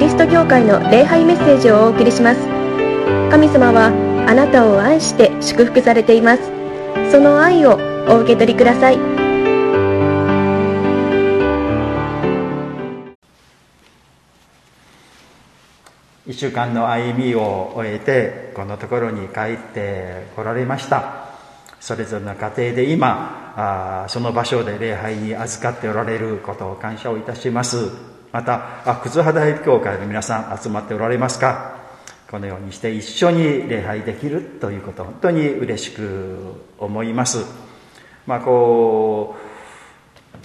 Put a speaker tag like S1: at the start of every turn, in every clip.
S1: リスト教会の礼拝メッセージをお送りします。神様はあなたを愛して祝福されています。その愛をお受け取りください。
S2: 1週間の歩みを終えてこのところに帰ってこられました。それぞれの家庭で今あその場所で礼拝に預かっておられることを感謝をいたします。またあ葛葉大教会の皆さん集まっておられますか？このようにして一緒に礼拝できるということ本当に嬉しく思います。まあこ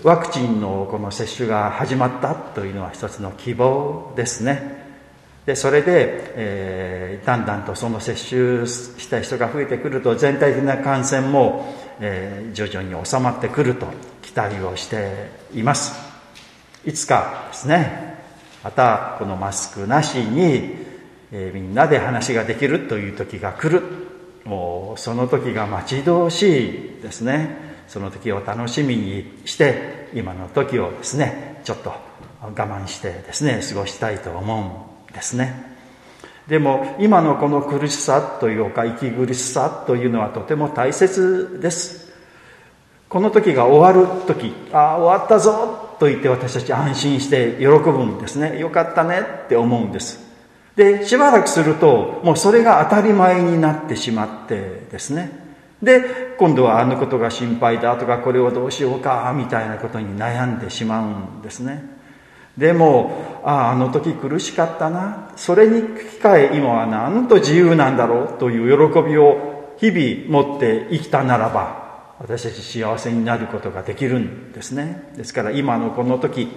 S2: うワクチンのこの接種が始まったというのは一つの希望ですね。でそれで、えー、だんだんとその接種した人が増えてくると全体的な感染も、えー、徐々に収まってくると期待をしています。いつかですね。またこのマスクなしに、えー、みんなで話ができるという時が来る。もうその時が待ち遠しいですね。その時を楽しみにして今の時をですねちょっと我慢してですね過ごしたいと思うんですね。でも今のこの苦しさというか息苦しさというのはとても大切です。この時が終わる時。ああ終わったぞと言って私たち安心して喜ぶんですね。よかったねって思うんです。でしばらくするともうそれが当たり前になってしまってですね。で今度はあのことが心配だとかこれをどうしようかみたいなことに悩んでしまうんですね。でもあああの時苦しかったな。それに引き換え今はなんと自由なんだろうという喜びを日々持って生きたならば私たち幸せになることができるんですね。ですから今のこの時、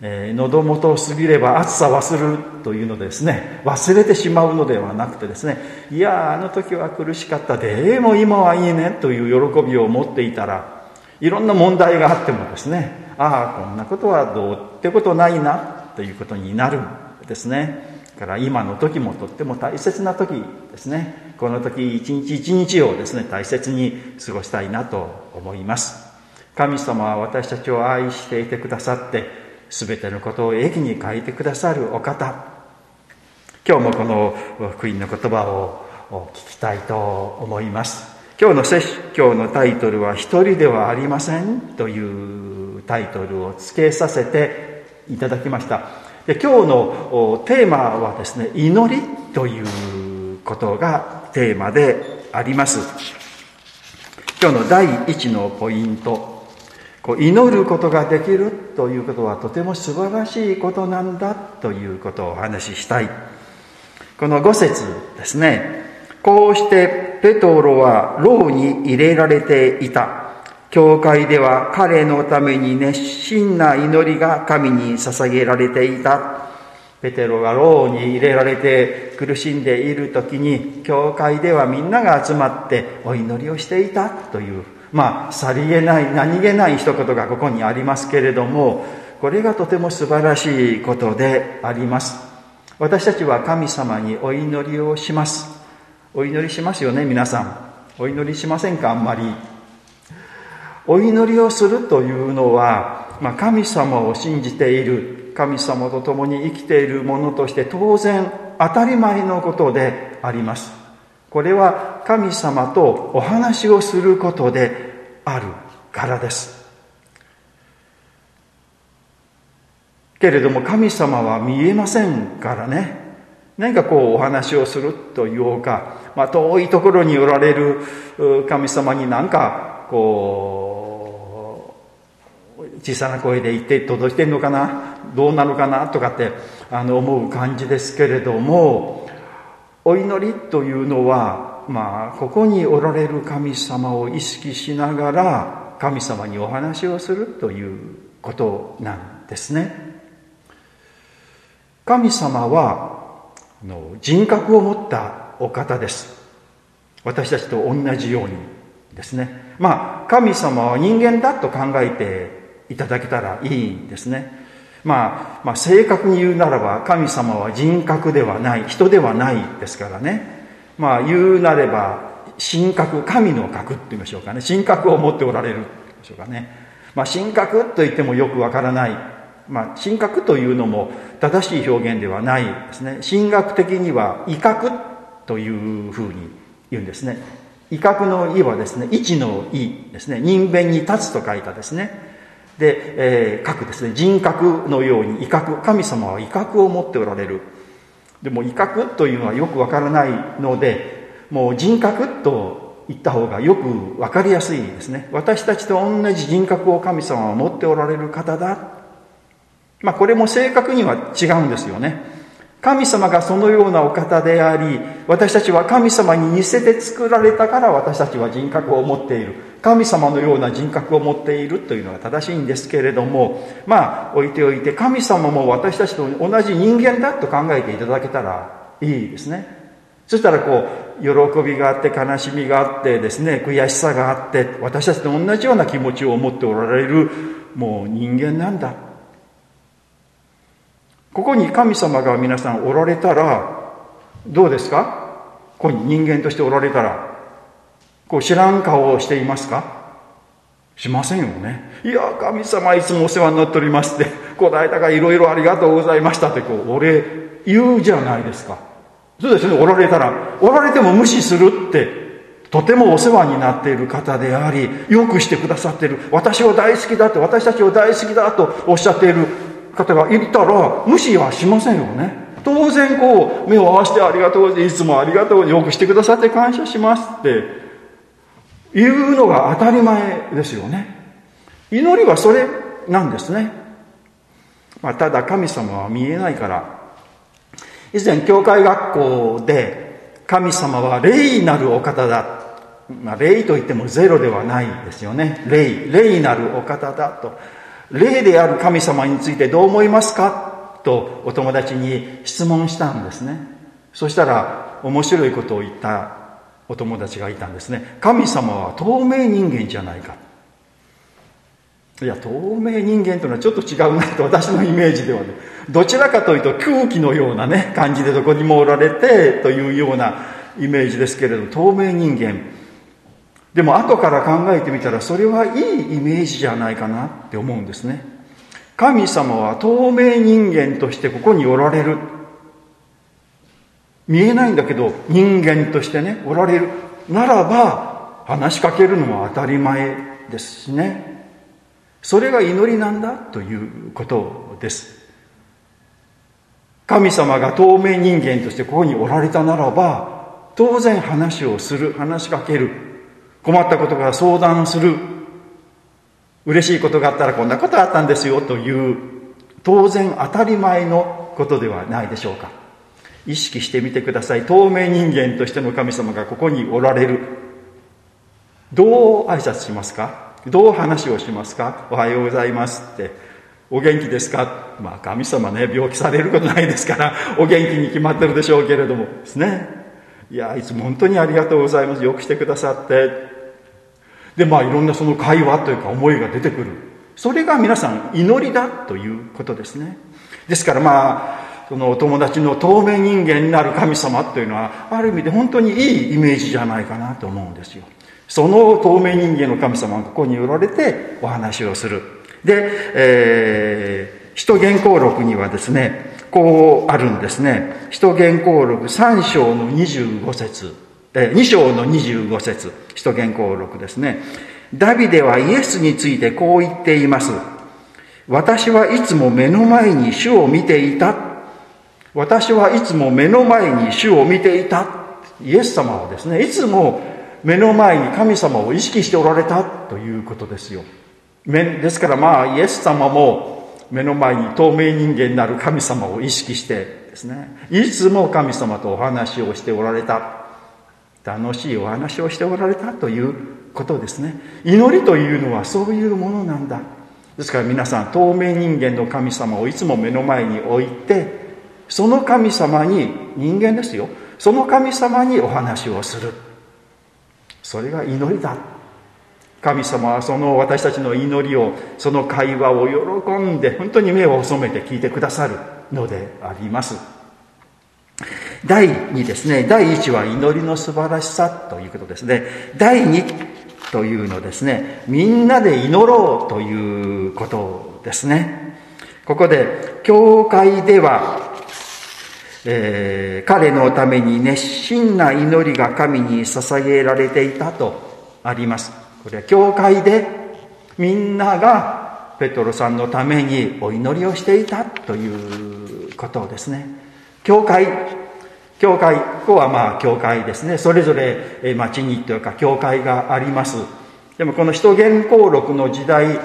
S2: えー、喉元を過ぎれば暑さ忘るというのですね。忘れてしまうのではなくてですねいやあの時は苦しかったでも今はいいねという喜びを持っていたらいろんな問題があってもですねああこんなことはどうってことないなということになるんですね。だから今の時もとっても大切な時ですね。この時一日一日をですね大切に過ごしたいなと思います。神様は私たちを愛していてくださって全てのことを駅に書いてくださるお方。今日もこの福音の言葉を聞きたいと思います。今日の説教のタイトルは「一人ではありません」というタイトルを付けさせていただきました。で今日のテーマはですね祈りということがテーマであります。今日の第一のポイント。こう祈ることができるということはとても素晴らしいことなんだということをお話ししたい。この5節ですね。こうしてペトロは牢に入れられていた。教会では彼のために熱心な祈りが神に捧げられていた。ペテロが牢に入れられて苦しんでいる時に、教会ではみんなが集まってお祈りをしていたという、まあ、さりげない、何気ない一言がここにありますけれども、これがとても素晴らしいことであります。私たちは神様にお祈りをします。お祈りしますよね、皆さん。お祈りしませんか、あんまり。お祈りをするというのは、まあ、神様を信じている神様と共に生きているものとして当然当たり前のことであります。これは神様とお話をすることであるからです。けれども神様は見えませんからね。何かこうお話をするというか、まあ、遠いところにおられる神様になんかこう小さな声で言って届いてんのかな。どうなのかなとかってあの思う感じですけれどもお祈りというのはまあここにおられる神様を意識しながら神様にお話をするということなんですね。神様は人格を持ったお方です。私たちと同じようにですね。まあ神様は人間だと考えていただけたらいいんですね。まあ、まあ、正確に言うならば神様は人格ではない人ではないですからね。まあ言うなれば神格神の格って言いましょうかね。神格を持っておられるでしょうかね。まあ神格と言ってもよくわからない。まあ、神格というのも正しい表現ではないですね。神学的には威嚇というふうに言うんですね。威嚇の意はですね位置の意ですね。人弁に立つと書いたですね。で、えー、書ですね。人格のように威嚇。神様は威嚇を持っておられる。でも威嚇というのはよくわからないのでもう人格と言った方がよく分かりやすいですね。私たちと同じ人格を神様は持っておられる方だ。まあこれも正確には違うんですよね。神様がそのようなお方であり、私たちは神様に似せて作られたから私たちは人格を持っている。神様のような人格を持っているというのは正しいんですけれども、まあ置いておいて神様も私たちと同じ人間だと考えていただけたらいいですね。そしたらこう、喜びがあって悲しみがあってですね、悔しさがあって、私たちと同じような気持ちを持っておられる、もう人間なんだ。ここに神様が皆さんおられたら、どうですか？ここに人間としておられたら、こう知らん顔をしていますか？しませんよね。いや、神様いつもお世話になっておりますって、この間がいろいろありがとうございましたって、こう、お礼言うじゃないですか。そうですね、おられたら、おられても無視するって、とてもお世話になっている方であり、よくしてくださっている、私を大好きだって、私たちを大好きだとおっしゃっている方がいたら無視はしませんよね当然こう目を合わせてありがとういつもありがとうよくしてくださって感謝しますって言うのが当たり前ですよね祈りはそれなんですね、まあ、ただ神様は見えないから以前教会学校で神様は霊なるお方だまあ、霊といってもゼロではないですよね霊霊なるお方だと霊である神様についてどう思いますか？とお友達に質問したんですね。そしたら面白いことを言ったお友達がいたんですね。神様は透明人間じゃないか。いや透明人間というのはちょっと違うなと私のイメージではね。どちらかというと空気のようなね感じでどこにもおられてというようなイメージですけれど透明人間。でも後から考えてみたらそれはいいイメージじゃないかなって思うんですね。神様は透明人間としてここにおられる。見えないんだけど人間としてねおられる。ならば話しかけるのは当たり前ですしね。それが祈りなんだということです。神様が透明人間としてここにおられたならば当然話をする話しかける。困ったことが相談する。嬉しいことがあったらこんなことあったんですよという当然当たり前のことではないでしょうか。意識してみてください。透明人間としての神様がここにおられる。どう挨拶しますか？どう話をしますか？おはようございますって。お元気ですか？まあ神様ね病気されることないですからお元気に決まってるでしょうけれども。ですね。いやいつも本当にありがとうございます。よくしてくださって。でまあいろんなその会話というか思いが出てくる。それが皆さん祈りだということですね。ですからまあそのお友達の透明人間になる神様というのはある意味で本当にいいイメージじゃないかなと思うんですよ。その透明人間の神様がここにおられてお話をする。で、えー、使徒原稿録にはですねこうあるんですね。使徒原稿録3章の25節。2章の25節使徒原稿録ですね。ダビデはイエスについてこう言っています。私はいつも目の前に主を見ていた。私はいつも目の前に主を見ていた。イエス様はですね、いつも目の前に神様を意識しておられたということですよ。ですからまあイエス様も目の前に透明人間なる神様を意識してですね、いつも神様とお話をしておられた。楽しいお話をしておられたということですね。祈りというのはそういうものなんだ。ですから皆さん透明人間の神様をいつも目の前に置いてその神様に人間ですよ。その神様にお話をする。それが祈りだ。神様はその私たちの祈りをその会話を喜んで本当に目を細めて聞いてくださるのであります。第2ですね、第1は祈りの素晴らしさということですね。第2というのですね、みんなで祈ろうということですね。ここで、教会では、えー、彼のために熱心な祈りが神に捧げられていたとあります。これは教会でみんながペトロさんのためにお祈りをしていたということですね。教会、教会、ここはまあ教会ですね。それぞれ町にというか教会があります。でもこの使徒言行録の時代、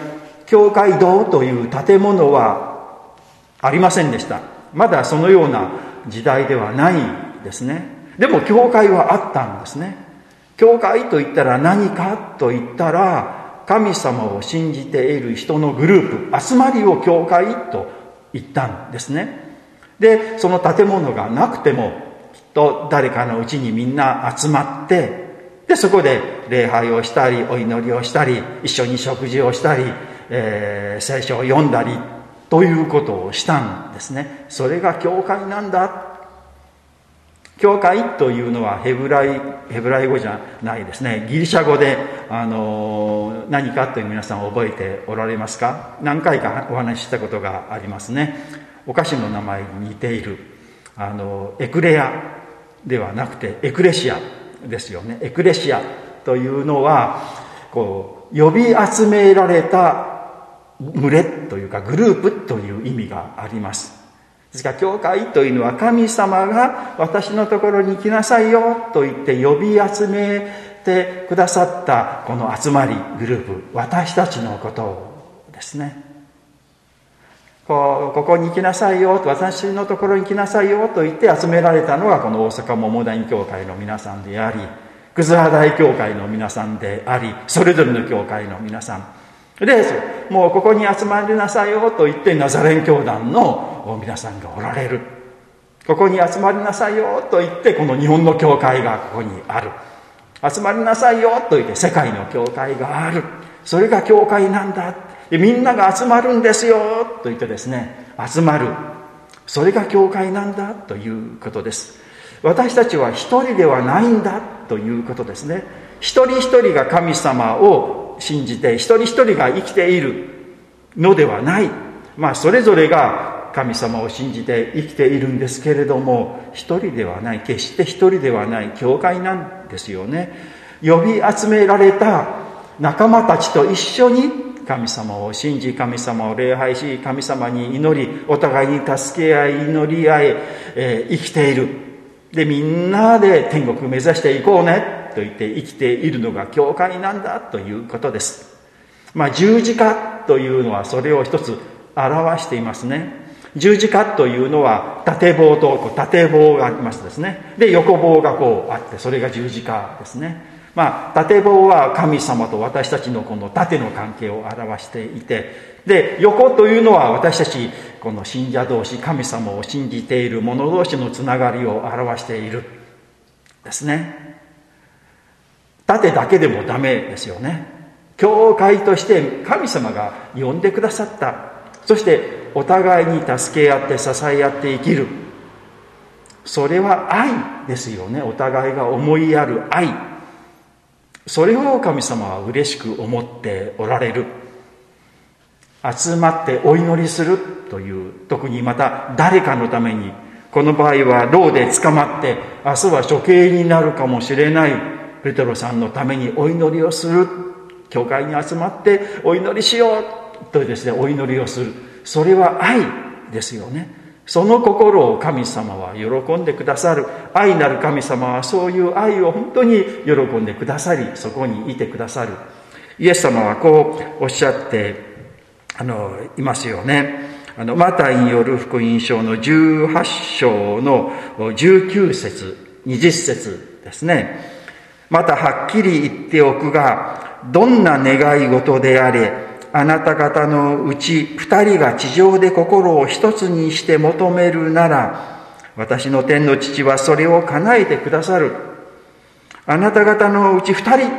S2: 教会堂という建物はありませんでした。まだそのような時代ではないですね。でも教会はあったんですね。教会と言ったら何かと言ったら、神様を信じている人のグループ、集まりを教会と言ったんですね。で、その建物がなくても、と誰かのうちにみんな集まって、で、そこで礼拝をしたり、お祈りをしたり、一緒に食事をしたり、えー、聖書を読んだりということをしたんですね。それが教会なんだ。教会というのはヘブライヘブライ語じゃないですね。ギリシャ語であの何かという皆さん覚えておられますか？何回かお話ししたことがありますね。お菓子の名前に似ているあのエクレア。ではなくてエクレシアですよね。エクレシアというのはこう呼び集められた群れというかグループという意味があります。ですから教会というのは神様が私のところに来なさいよと言って呼び集めてくださったこの集まりグループ私たちのことですね。こうここに来なさいよと私のところに来なさいよと言って集められたのがこの大阪桃谷教会の皆さんであり葛葉大教会の皆さんでありそれぞれの教会の皆さんで、もうここに集まりなさいよと言ってナザレン教団の皆さんがおられる。ここに集まりなさいよと言ってこの日本の教会がここにある。集まりなさいよと言って世界の教会がある。それが教会なんだ。みんなが集まるんですよと言ってですね、集まる。それが教会なんだということです。私たちは一人ではないんだということですね。一人一人が神様を信じて一人一人が生きているのではない。まあ、それぞれが神様を信じて生きているんですけれども、一人ではない、決して一人ではない教会なんですよね。呼び集められた仲間たちと一緒に神様を信じ、神様を礼拝し、神様に祈り、お互いに助け合い、祈り合い、えー、生きている。で、みんなで天国目指していこうねと言って生きているのが教会なんだということです。まあ、十字架というのはそれを一つ表していますね。十字架というのは縦棒と縦棒がありますですね。で、横棒がこうあって、それが十字架ですね。まあ、縦棒は神様と私たちのこの縦の関係を表していて、で、横というのは私たち、この信者同士、神様を信じている者同士のつながりを表している。ですね。盾だけでもダメですよね。教会として神様が呼んでくださった。そしてお互いに助け合って支え合って生きる。それは愛ですよね。お互いが思いやる愛。それを神様は嬉しく思っておられる。集まってお祈りするという特にまた誰かのためにこの場合は牢で捕まって明日は処刑になるかもしれない。ペテロさんのためにお祈りをする。教会に集まってお祈りしよう。とですねお祈りをする。それは愛ですよね。その心を神様は喜んでくださる。愛なる神様はそういう愛を本当に喜んでくださりそこにいてくださる。イエス様はこうおっしゃってあのいますよね。あのマタイによる福音書の18章の19節20節ですね。またはっきり言っておくが、どんな願い事であれ、あなた方のうち二人が地上で心を一つにして求めるなら、私の天の父はそれを叶えてくださる。あなた方のうち二人、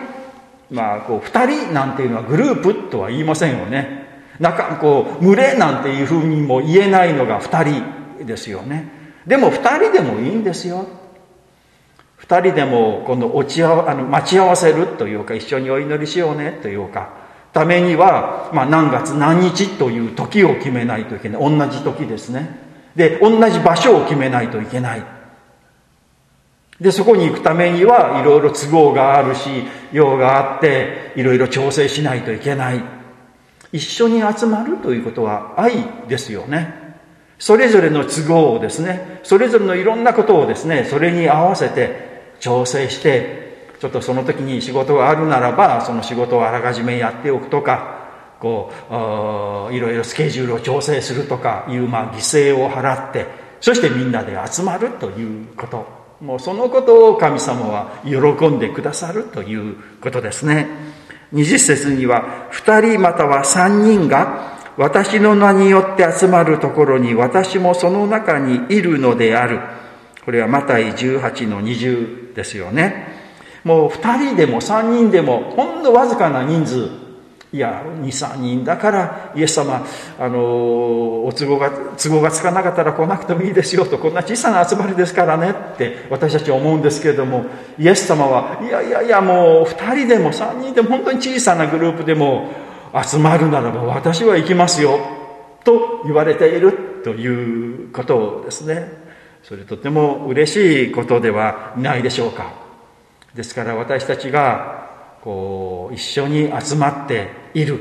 S2: まあ、こう、二人なんていうのはグループとは言いませんよね。なんか、こう、群れなんていうふうにも言えないのが二人ですよね。でも二人でもいいんですよ。二人でも今度落ちあの待ち合わせるというか一緒にお祈りしようねというかためには、まあ、何月何日という時を決めないといけない。同じ時ですね。で同じ場所を決めないといけない。でそこに行くためにはいろいろ都合があるし用があっていろいろ調整しないといけない。一緒に集まるということは愛ですよね。それぞれの都合をですねそれぞれのいろんなことをですねそれに合わせて調整してちょっとその時に仕事があるならばその仕事をあらかじめやっておくとかこういろいろスケジュールを調整するとかいう、まあ、犠牲を払ってそしてみんなで集まるということ。もうそのことを神様は喜んでくださるということですね。20節には2人または3人が私の名によって集まるところに私もその中にいるのである。これはマタイ18の20ですよね。もう2人でも3人でもほんのわずかな人数。いや23人だからイエス様あのお都合が都合がつかなかったら来なくてもいいですよとこんな小さな集まりですからねって私たちは思うんですけれどもイエス様はいやいやいやもう2人でも3人でも本当に小さなグループでも集まるならば私は行きますよと言われているということですね。それとても嬉しいことではないでしょうか。ですから私たちがこう一緒に集まっている。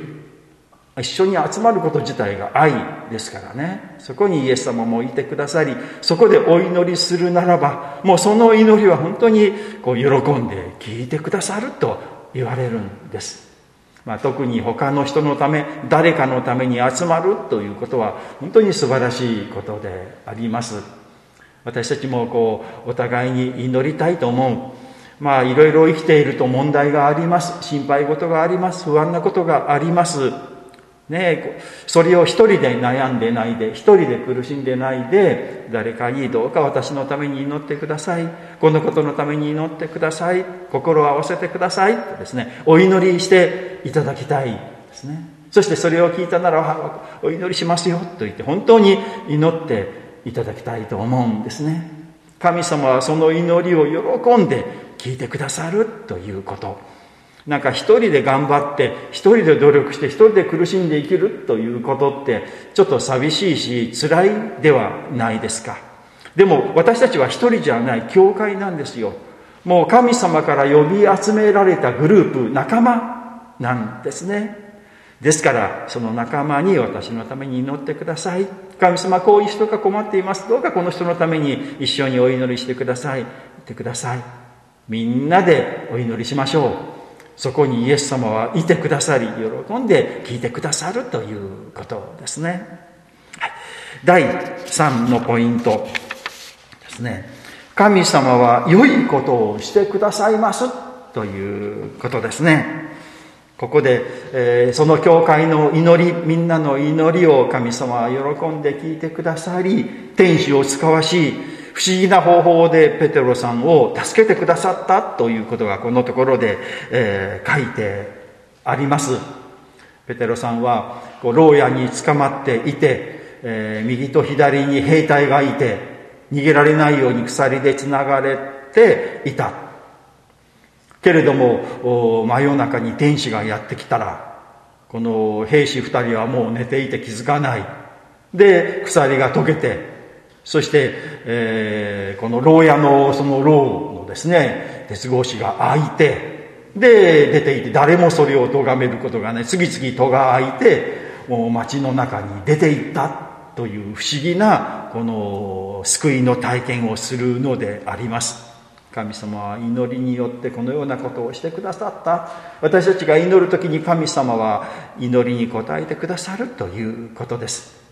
S2: 一緒に集まること自体が愛ですからね。そこにイエス様もいてくださりそこでお祈りするならばもうその祈りは本当にこう喜んで聞いてくださると言われるんです、まあ、特に他の人のため誰かのために集まるということは本当に素晴らしいことであります。私たちもこうお互いに祈りたいと思う。まあいろいろ生きていると問題があります。心配事があります。不安なことがあります。ねそれを一人で悩んでないで一人で苦しんでないで誰かにどうか私のために祈ってください。このことのために祈ってください。心を合わせてください。とですね。お祈りしていただきたい。ですね。そしてそれを聞いたならお祈りしますよ。と言って本当に祈っていただきたいと思うんですね。神様はその祈りを喜んで聞いてくださるということ。なんか一人で頑張って一人で努力して一人で苦しんで生きるということってちょっと寂しいし辛いではないですか。でも私たちは一人じゃない教会なんですよ。もう神様から呼び集められたグループ仲間なんですね。ですからその仲間に私のために祈ってください。神様こういう人が困っています。どうかこの人のために一緒にお祈りしてください。ってください。みんなでお祈りしましょう。そこにイエス様はいてくださり喜んで聞いてくださるということですね、はい、第3のポイントですね。神様は良いことをしてくださいますということですね。ここで、えー、その教会の祈りみんなの祈りを神様は喜んで聞いてくださり天使を使わし不思議な方法でペテロさんを助けてくださったということがこのところで、えー、書いてあります。ペテロさんはこう牢屋に捕まっていて、えー、右と左に兵隊がいて逃げられないように鎖でつながれていた。けれども真夜中に天使がやってきたらこの兵士2人はもう寝ていて気づかない。で鎖が解けてそして、えー、この牢屋のその牢のですね鉄格子が開いてで出ていて誰もそれを咎めることがね次々戸が開いてもう街の中に出ていったという不思議なこの救いの体験をするのであります。神様は祈りによってこのようなことをしてくださった。私たちが祈る時に神様は祈りに応えてくださるということです。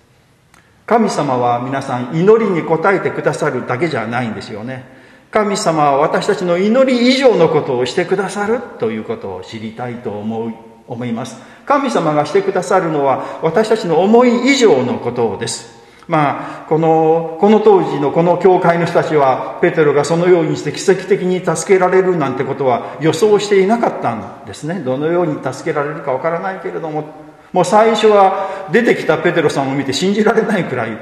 S2: 神様は皆さん祈りに応えてくださるだけじゃないんですよね。神様は私たちの祈り以上のことをしてくださるということを知りたいと思う思います。神様がしてくださるのは私たちの思い以上のことです。まあ、この、この当時のこの教会の人たちは、ペテロがそのようにして奇跡的に助けられるなんてことは予想していなかったんですね。どのように助けられるかわからないけれども、もう最初は出てきたペテロさんを見て信じられないくらい、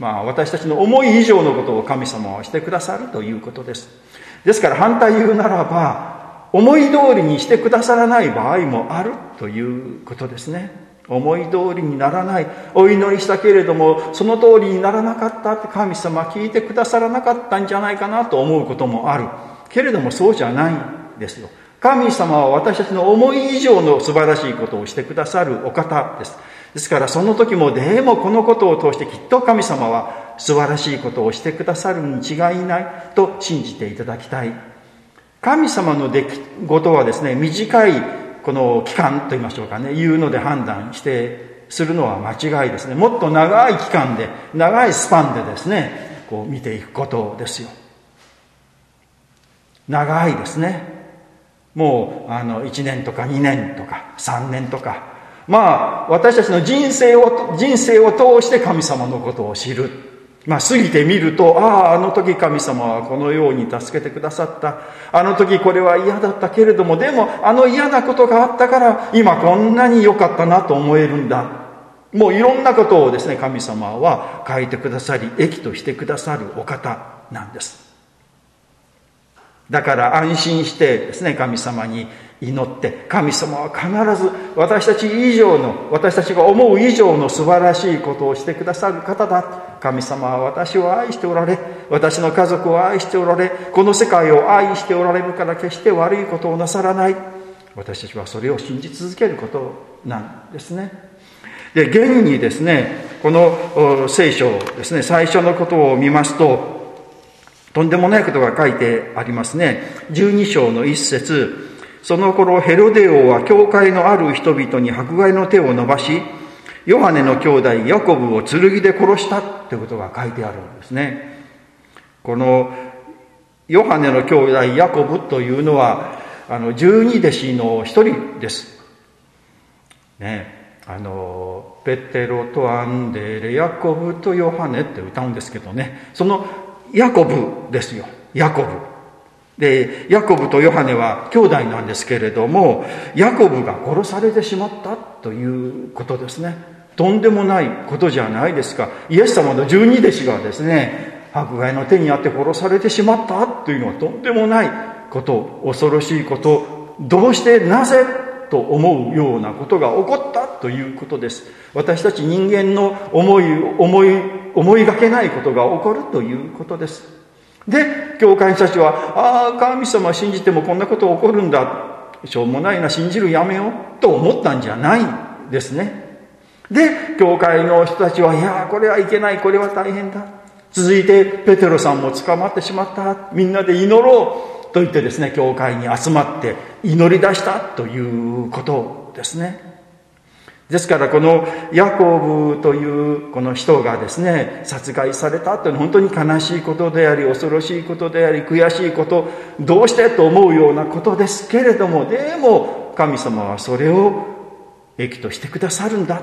S2: まあ、私たちの思い以上のことを神様はしてくださるということです。ですから反対言うならば思い通りにしてくださらない場合もあるということですね。思い通りにならない。お祈りしたけれどもその通りにならなかったって神様聞いてくださらなかったんじゃないかなと思うこともある。けれどもそうじゃないんですよ。神様は私たちの思い以上の素晴らしいことをしてくださるお方です。ですからその時もでもこのことを通してきっと神様は素晴らしいことをしてくださるに違いないと信じていただきたい。神様の出来事はですね短いこの期間と言いましょうかねいうので判断してするのは間違いですね。もっと長い期間で長いスパンでですねこう見ていくことですよ。長いですね。もうあの1年とか2年とか3年とかまあ、私たちの人生を、人生を通して神様のことを知る。まあ、過ぎてみると、ああ、あの時神様はこのように助けてくださった。あの時これは嫌だったけれども、でも、あの嫌なことがあったから、今こんなに良かったなと思えるんだ。もういろんなことをですね、神様は書いてくださり、益としてくださるお方なんです。だから安心してですね、神様に祈って神様は必ず私たち以上の私たちが思う以上の素晴らしいことをしてくださる方だ。神様は私を愛しておられ私の家族を愛しておられこの世界を愛しておられるから決して悪いことをなさらない。私たちはそれを信じ続けることなんですね。で現にですねこの聖書ですね最初のことを見ますととんでもないことが書いてありますね12章の一節その頃ヘロデ王は教会のある人々に迫害の手を伸ばし、ヨハネの兄弟ヤコブを剣で殺したってことが書いてあるんですね。このヨハネの兄弟ヤコブというのは、あの、十二弟子の一人です。ね。あの、ペテロとアンデレ、ヤコブとヨハネって歌うんですけどね。そのヤコブですよ。ヤコブ。で、ヤコブとヨハネは兄弟なんですけれども、ヤコブが殺されてしまったということですね。とんでもないことじゃないですか。イエス様の十二弟子がですね、迫害の手にあって殺されてしまったというのはとんでもないこと、恐ろしいこと、どうしてなぜと思うようなことが起こったということです。私たち人間の思い、思い、思いがけないことが起こるということです。で、教会の人たちは、ああ、神様信じてもこんなこと起こるんだ。しょうもないな、信じるやめよう。と思ったんじゃないんですね。で、教会の人たちは、いやこれはいけない、これは大変だ。続いて、ペテロさんも捕まってしまった。みんなで祈ろう。と言ってですね、教会に集まって祈り出したということですね。ですからこのヤコブというこの人がですね殺害されたというのは本当に悲しいことであり恐ろしいことであり悔しいことどうしてと思うようなことですけれどもでも神様はそれを益としてくださるんだ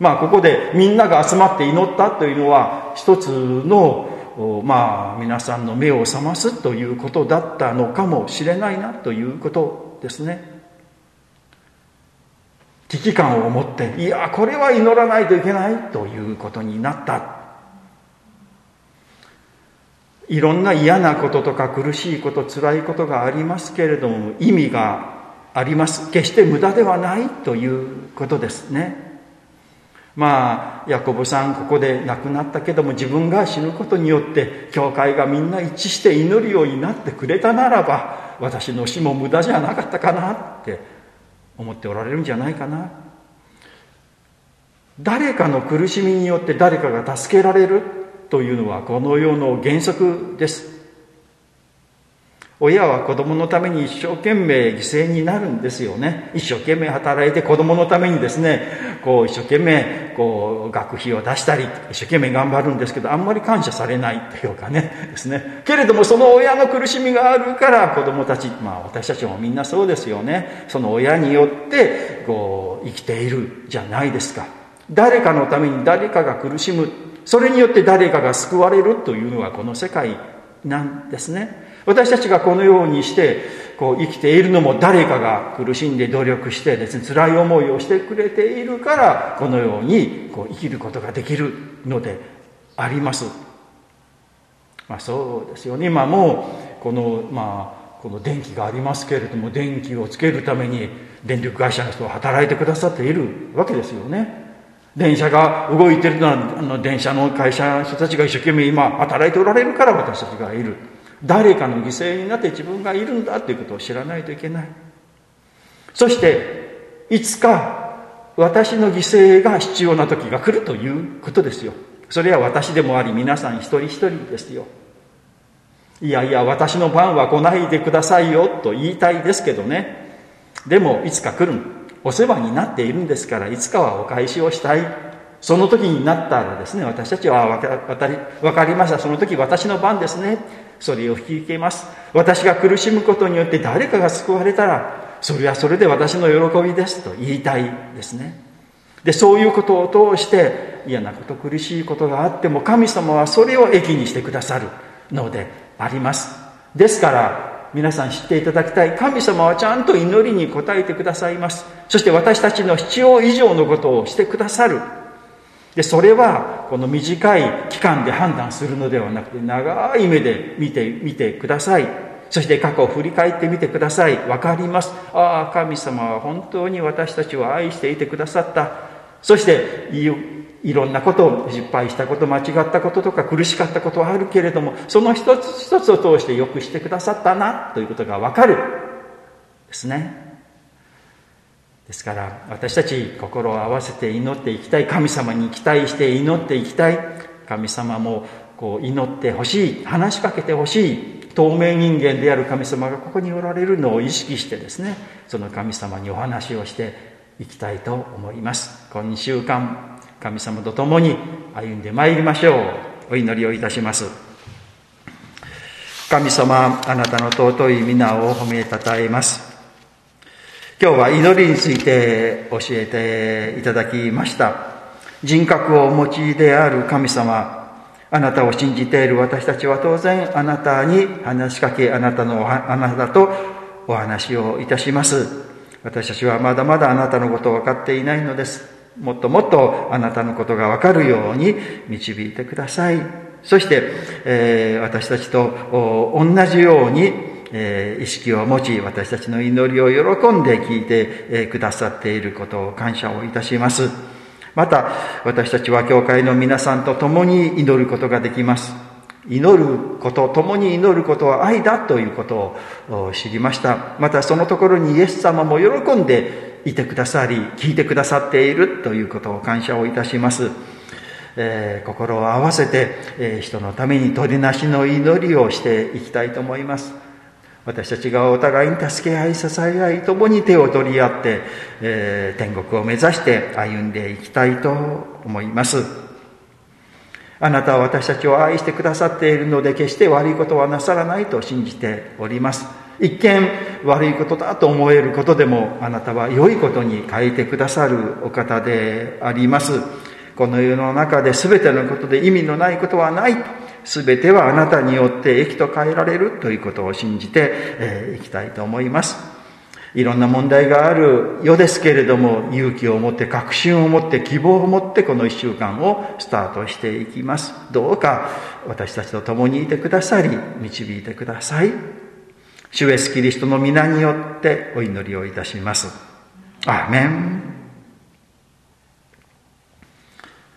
S2: まあここでみんなが集まって祈ったというのは一つのまあ皆さんの目を覚ますということだったのかもしれないなということですね。危機感を持っていやこれは祈らないといけないということになった。いろんな嫌なこととか苦しいこと辛いことがありますけれども意味があります。決して無駄ではないということですね。まあヤコブさんここで亡くなったけども自分が死ぬことによって教会がみんな一致して祈るようになってくれたならば私の死も無駄じゃなかったかなって思っておられるんじゃないかな。誰かの苦しみによって誰かが助けられるというのはこの世の原則です。親は子供のために一生懸命犠牲になるんですよね。一生懸命働いて子供のためにですね、こう一生懸命こう学費を出したり、一生懸命頑張るんですけど、あんまり感謝されないというかね、ですね。けれどもその親の苦しみがあるから子供たち、まあ私たちもみんなそうですよね。その親によってこう生きているじゃないですか。誰かのために誰かが苦しむ。それによって誰かが救われるというのがこの世界なんですね。私たちがこのようにしてこう生きているのも誰かが苦しんで努力してですね辛い思いをしてくれているからこのようにこう生きることができるのであります。まあ、そうですよね。今もこのまあこの電気がありますけれども電気をつけるために電力会社の人は働いてくださっているわけですよね。電車が動いてるのはあの電車の会社の人たちが一生懸命今働いておられるから私たちがいる。誰かの犠牲になって自分がいるんだということを知らないといけない。そしていつか私の犠牲が必要な時が来るということですよ。それは私でもあり皆さん一人一人ですよ。いやいや私の番は来ないでくださいよと言いたいですけどね。でもいつか来る。お世話になっているんですからいつかはお返しをしたい。その時になったらですね私たちは分かりました。その時私の番ですね。それを引き受けます。私が苦しむことによって誰かが救われたらそれはそれで私の喜びですと言いたいですね。でそういうことを通して嫌なこと苦しいことがあっても神様はそれを益にしてくださるのであります。ですから皆さん知っていただきたい。神様はちゃんと祈りに応えてくださいます。そして私たちの必要以上のことをしてくださる。でそれはこの短い期間で判断するのではなくて長い目で見てみてください。そして過去を振り返ってみてください。分かります。ああ神様は本当に私たちを愛していてくださった。そしていろんなことを失敗したこと間違ったこととか苦しかったことはあるけれどもその一つ一つを通してよくしてくださったなということが分かる。ですね。ですから私たち心を合わせて祈っていきたい神様に期待して祈っていきたい。神様もこう祈ってほしい話しかけてほしい透明人間である神様がここにおられるのを意識してですねその神様にお話をしていきたいと思います。今週間神様と共に歩んでまいりましょう。お祈りをいたします。神様あなたの尊い皆を褒めたたえます。今日は祈りについて教えていただきました。人格をお持ちである神様あなたを信じている私たちは当然あなたに話しかけあなたのあなたとお話をいたします。私たちはまだまだあなたのことを分かっていないのです。もっともっとあなたのことが分かるように導いてください。そして、えー、私たちと同じように、え、意識を持ち私たちの祈りを喜んで聞いて、え、くださっていることを感謝をいたします。また私たちは教会の皆さんと共に祈ることができます。祈ること共に祈ることは愛だということを知りました。またそのところにイエス様も喜んでいてくださり聞いてくださっているということを感謝をいたします。えー、心を合わせて、えー、人のために取りなしの祈りをしていきたいと思います。私たちがお互いに助け合い支え合い共に手を取り合って、えー、天国を目指して歩んでいきたいと思います。あなたは私たちを愛してくださっているので決して悪いことはなさらないと信じております。一見悪いことだと思えることでもあなたは良いことに変えてくださるお方であります。この世の中で全てのことで意味のないことはないと全てはあなたによって益と変えられるということを信じてい、えー、きたいと思います。いろんな問題がある世ですけれども、勇気を持って、確信を持って、希望を持って、この一週間をスタートしていきます。どうか私たちと共にいてくださり、導いてください。主イエスキリストの皆によってお祈りをいたします。アーメン。